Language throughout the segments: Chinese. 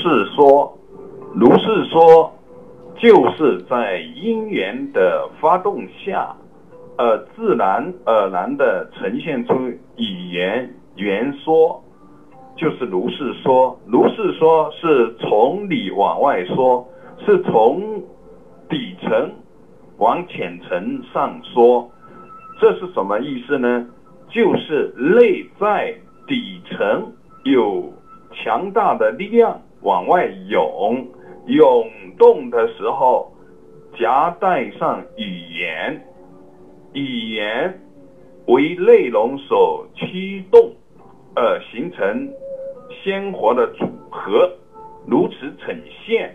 是说，如是说，就是在因缘的发动下，呃，自然而然的呈现出语言言说，就是如是说。如是说是从里往外说，是从底层往浅层上说。这是什么意思呢？就是内在底层有强大的力量往外涌，涌动的时候夹带上语言，语言为内容所驱动，而形成鲜活的组合，如此呈现，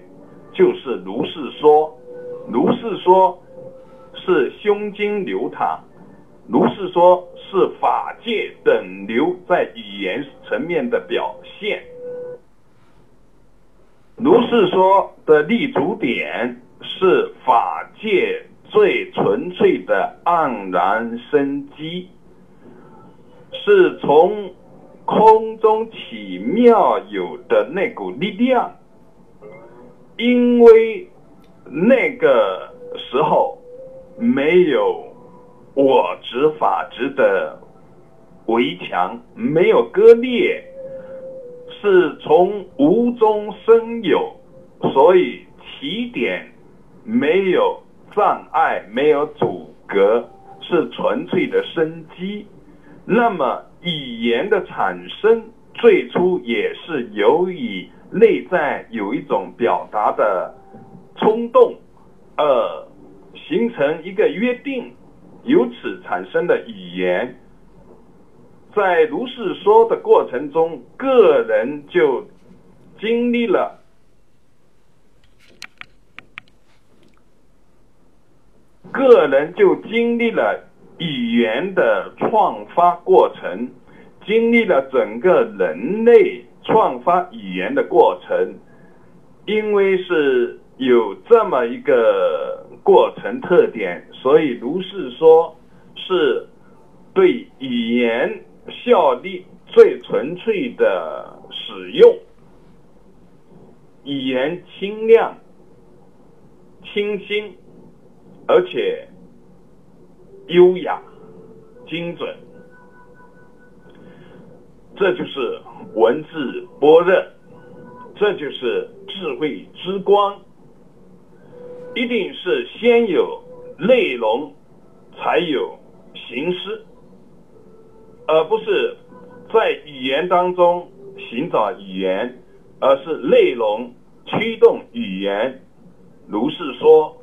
就是如是说，如是说，是胸襟流淌。如是说，是法界等流在语言层面的表现。如是说的立足点是法界最纯粹的盎然生机，是从空中起妙有的那股力量。因为那个时候没有。我执法执的围墙没有割裂，是从无中生有，所以起点没有障碍，没有阻隔，是纯粹的生机。那么语言的产生最初也是由于内在有一种表达的冲动，而形成一个约定。由此产生的语言，在如是说的过程中，个人就经历了，个人就经历了语言的创发过程，经历了整个人类创发语言的过程，因为是有这么一个。过程特点，所以如是说，是对语言效力最纯粹的使用。语言清亮、清新，而且优雅、精准，这就是文字般若，这就是智慧之光。一定是先有内容，才有形式，而不是在语言当中寻找语言，而是内容驱动语言。如是说，